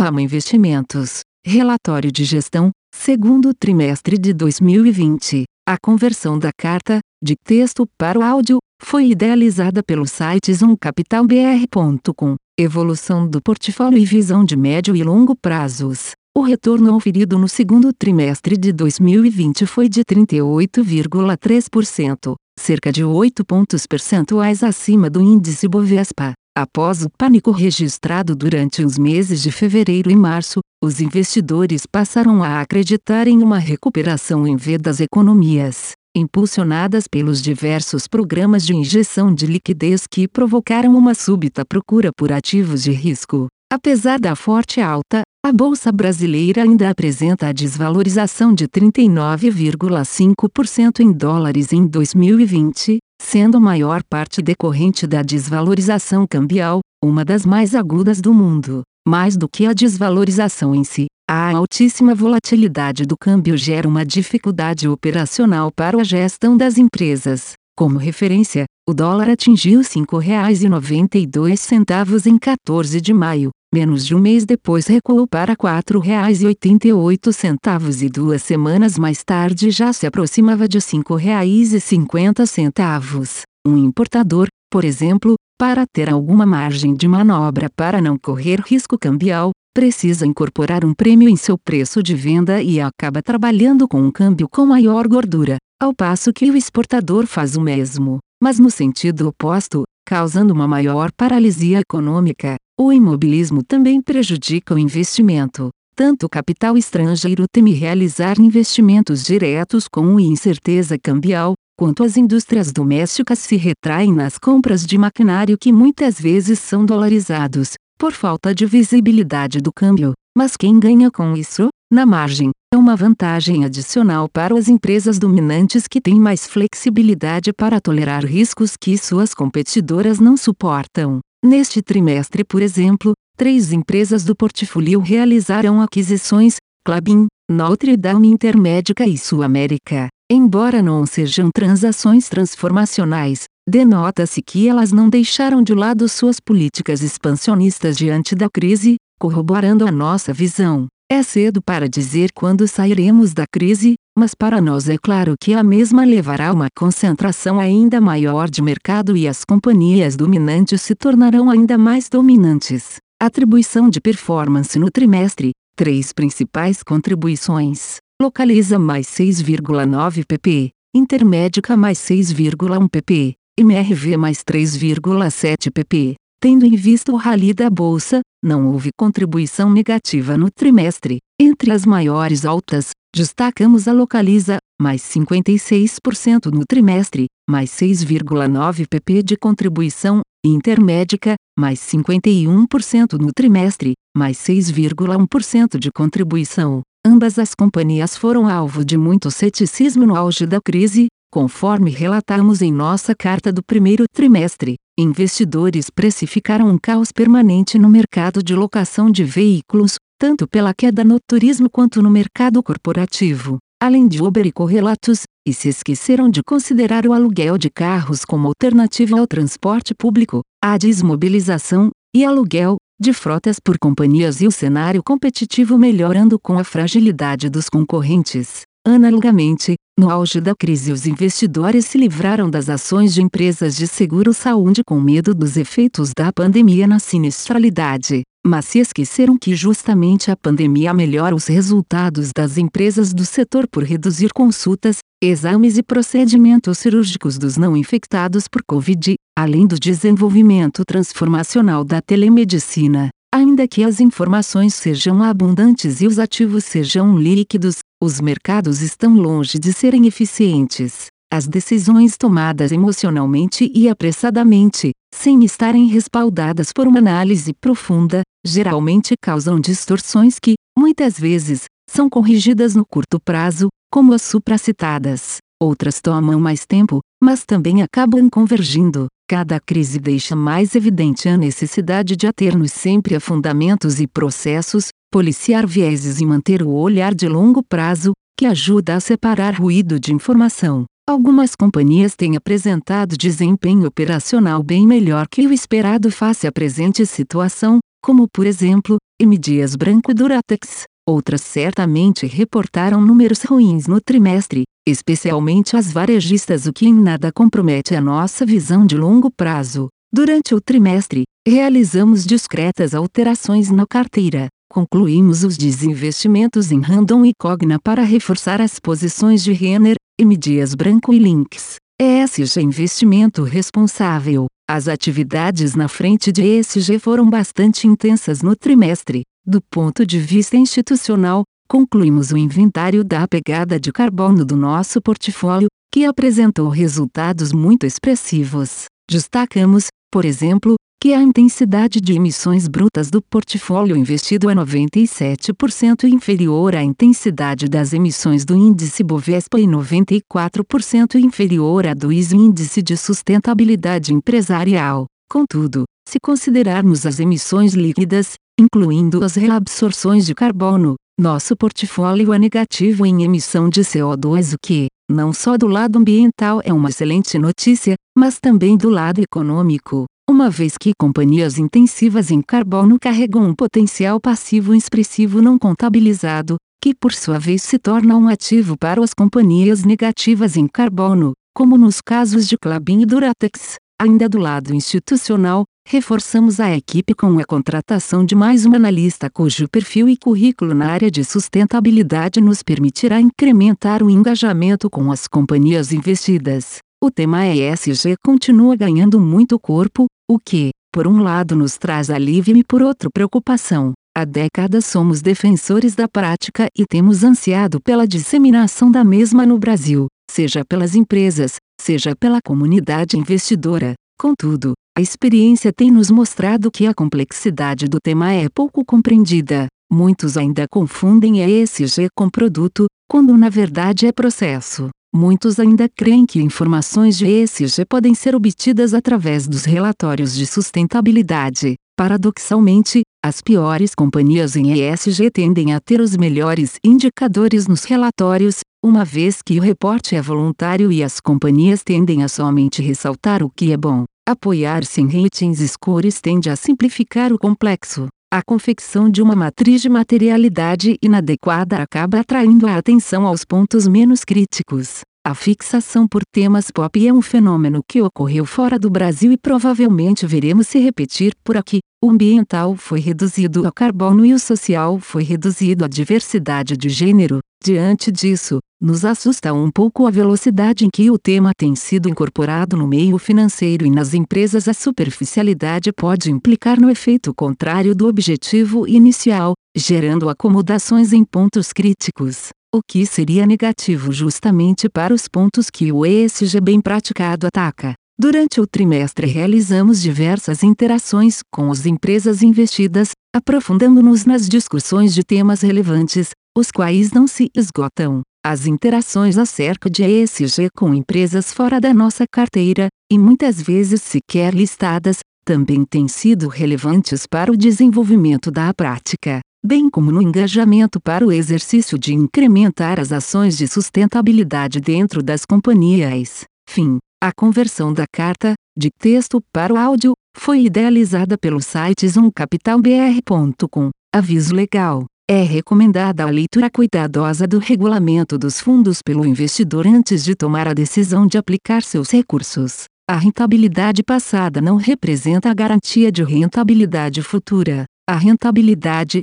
Fama Investimentos. Relatório de gestão, segundo trimestre de 2020. A conversão da carta, de texto para o áudio, foi idealizada pelo site zoomcapitalbr.com. Evolução do portfólio e visão de médio e longo prazos. O retorno oferido no segundo trimestre de 2020 foi de 38,3%, cerca de 8 pontos percentuais acima do índice Bovespa. Após o pânico registrado durante os meses de fevereiro e março, os investidores passaram a acreditar em uma recuperação em V das economias, impulsionadas pelos diversos programas de injeção de liquidez que provocaram uma súbita procura por ativos de risco. Apesar da forte alta, a bolsa brasileira ainda apresenta a desvalorização de 39,5% em dólares em 2020, sendo a maior parte decorrente da desvalorização cambial, uma das mais agudas do mundo. Mais do que a desvalorização em si, a altíssima volatilidade do câmbio gera uma dificuldade operacional para a gestão das empresas. Como referência, o dólar atingiu R$ 5,92 em 14 de maio, menos de um mês depois recuou para R$ 4,88 e duas semanas mais tarde já se aproximava de R$ 5,50. Um importador, por exemplo, para ter alguma margem de manobra para não correr risco cambial, precisa incorporar um prêmio em seu preço de venda e acaba trabalhando com um câmbio com maior gordura, ao passo que o exportador faz o mesmo, mas no sentido oposto, causando uma maior paralisia econômica. O imobilismo também prejudica o investimento. Tanto o capital estrangeiro teme realizar investimentos diretos com incerteza cambial, quanto as indústrias domésticas se retraem nas compras de maquinário que muitas vezes são dolarizados, por falta de visibilidade do câmbio. Mas quem ganha com isso, na margem, é uma vantagem adicional para as empresas dominantes que têm mais flexibilidade para tolerar riscos que suas competidoras não suportam. Neste trimestre, por exemplo, três empresas do portfólio realizaram aquisições: Clabin, Notre Dame Intermédica e Sul América. Embora não sejam transações transformacionais, denota-se que elas não deixaram de lado suas políticas expansionistas diante da crise, corroborando a nossa visão. É cedo para dizer quando sairemos da crise, mas para nós é claro que a mesma levará a uma concentração ainda maior de mercado e as companhias dominantes se tornarão ainda mais dominantes. Atribuição de performance no trimestre: três principais contribuições. Localiza mais 6,9 pp, Intermédica mais 6,1 pp, MRV mais 3,7 pp. Tendo em vista o rally da bolsa, não houve contribuição negativa no trimestre. Entre as maiores altas, destacamos a Localiza, mais 56% no trimestre, mais 6,9 pp de contribuição, Intermédica, mais 51% no trimestre, mais 6,1% de contribuição. Ambas as companhias foram alvo de muito ceticismo no auge da crise, conforme relatamos em nossa carta do primeiro trimestre. Investidores precificaram um caos permanente no mercado de locação de veículos, tanto pela queda no turismo quanto no mercado corporativo, além de Uber e correlatos, e se esqueceram de considerar o aluguel de carros como alternativa ao transporte público, a desmobilização e aluguel de frotas por companhias e o cenário competitivo melhorando com a fragilidade dos concorrentes. Analogamente, no auge da crise, os investidores se livraram das ações de empresas de seguro-saúde com medo dos efeitos da pandemia na sinistralidade, mas se esqueceram que justamente a pandemia melhora os resultados das empresas do setor por reduzir consultas, exames e procedimentos cirúrgicos dos não infectados por Covid, além do desenvolvimento transformacional da telemedicina. Ainda que as informações sejam abundantes e os ativos sejam líquidos, os mercados estão longe de serem eficientes. As decisões tomadas emocionalmente e apressadamente, sem estarem respaldadas por uma análise profunda, geralmente causam distorções que, muitas vezes, são corrigidas no curto prazo, como as supracitadas. Outras tomam mais tempo, mas também acabam convergindo. Cada crise deixa mais evidente a necessidade de ater-nos sempre a fundamentos e processos, policiar vieses e manter o olhar de longo prazo, que ajuda a separar ruído de informação. Algumas companhias têm apresentado desempenho operacional bem melhor que o esperado face à presente situação, como por exemplo, M. Dias Branco Duratex. Outras certamente reportaram números ruins no trimestre, especialmente as varejistas, o que em nada compromete a nossa visão de longo prazo. Durante o trimestre, realizamos discretas alterações na carteira. Concluímos os desinvestimentos em Randon e Cogna para reforçar as posições de Renner, M. Dias Branco e Links. ESG Investimento Responsável. As atividades na frente de ESG foram bastante intensas no trimestre. Do ponto de vista institucional, concluímos o inventário da pegada de carbono do nosso portfólio, que apresentou resultados muito expressivos. Destacamos, por exemplo, que a intensidade de emissões brutas do portfólio investido é 97% inferior à intensidade das emissões do índice Bovespa e 94% inferior à do ISO Índice de Sustentabilidade Empresarial. Contudo, se considerarmos as emissões líquidas, incluindo as reabsorções de carbono, nosso portfólio é negativo em emissão de CO2, o que, não só do lado ambiental é uma excelente notícia, mas também do lado econômico, uma vez que companhias intensivas em carbono carregam um potencial passivo expressivo não contabilizado, que por sua vez se torna um ativo para as companhias negativas em carbono, como nos casos de Clabin e Duratex. Ainda do lado institucional, Reforçamos a equipe com a contratação de mais um analista cujo perfil e currículo na área de sustentabilidade nos permitirá incrementar o engajamento com as companhias investidas. O tema ESG continua ganhando muito corpo, o que, por um lado, nos traz alívio e por outro, preocupação. Há décadas somos defensores da prática e temos ansiado pela disseminação da mesma no Brasil, seja pelas empresas, seja pela comunidade investidora. Contudo, a experiência tem nos mostrado que a complexidade do tema é pouco compreendida. Muitos ainda confundem ESG com produto, quando na verdade é processo. Muitos ainda creem que informações de ESG podem ser obtidas através dos relatórios de sustentabilidade. Paradoxalmente, as piores companhias em ESG tendem a ter os melhores indicadores nos relatórios, uma vez que o reporte é voluntário e as companhias tendem a somente ressaltar o que é bom. Apoiar-se em ratings scores tende a simplificar o complexo. A confecção de uma matriz de materialidade inadequada acaba atraindo a atenção aos pontos menos críticos. A fixação por temas pop é um fenômeno que ocorreu fora do Brasil e provavelmente veremos se repetir por aqui. O ambiental foi reduzido ao carbono e o social foi reduzido à diversidade de gênero. Diante disso, nos assusta um pouco a velocidade em que o tema tem sido incorporado no meio financeiro e nas empresas. A superficialidade pode implicar no efeito contrário do objetivo inicial, gerando acomodações em pontos críticos, o que seria negativo justamente para os pontos que o ESG bem praticado ataca. Durante o trimestre realizamos diversas interações com as empresas investidas, aprofundando-nos nas discussões de temas relevantes, os quais não se esgotam. As interações acerca de ESG com empresas fora da nossa carteira, e muitas vezes sequer listadas, também têm sido relevantes para o desenvolvimento da prática, bem como no engajamento para o exercício de incrementar as ações de sustentabilidade dentro das companhias. Fim. A conversão da carta, de texto para o áudio, foi idealizada pelo site zoomcapitalbr.com. Aviso legal. É recomendada a leitura cuidadosa do regulamento dos fundos pelo investidor antes de tomar a decisão de aplicar seus recursos. A rentabilidade passada não representa a garantia de rentabilidade futura. A rentabilidade,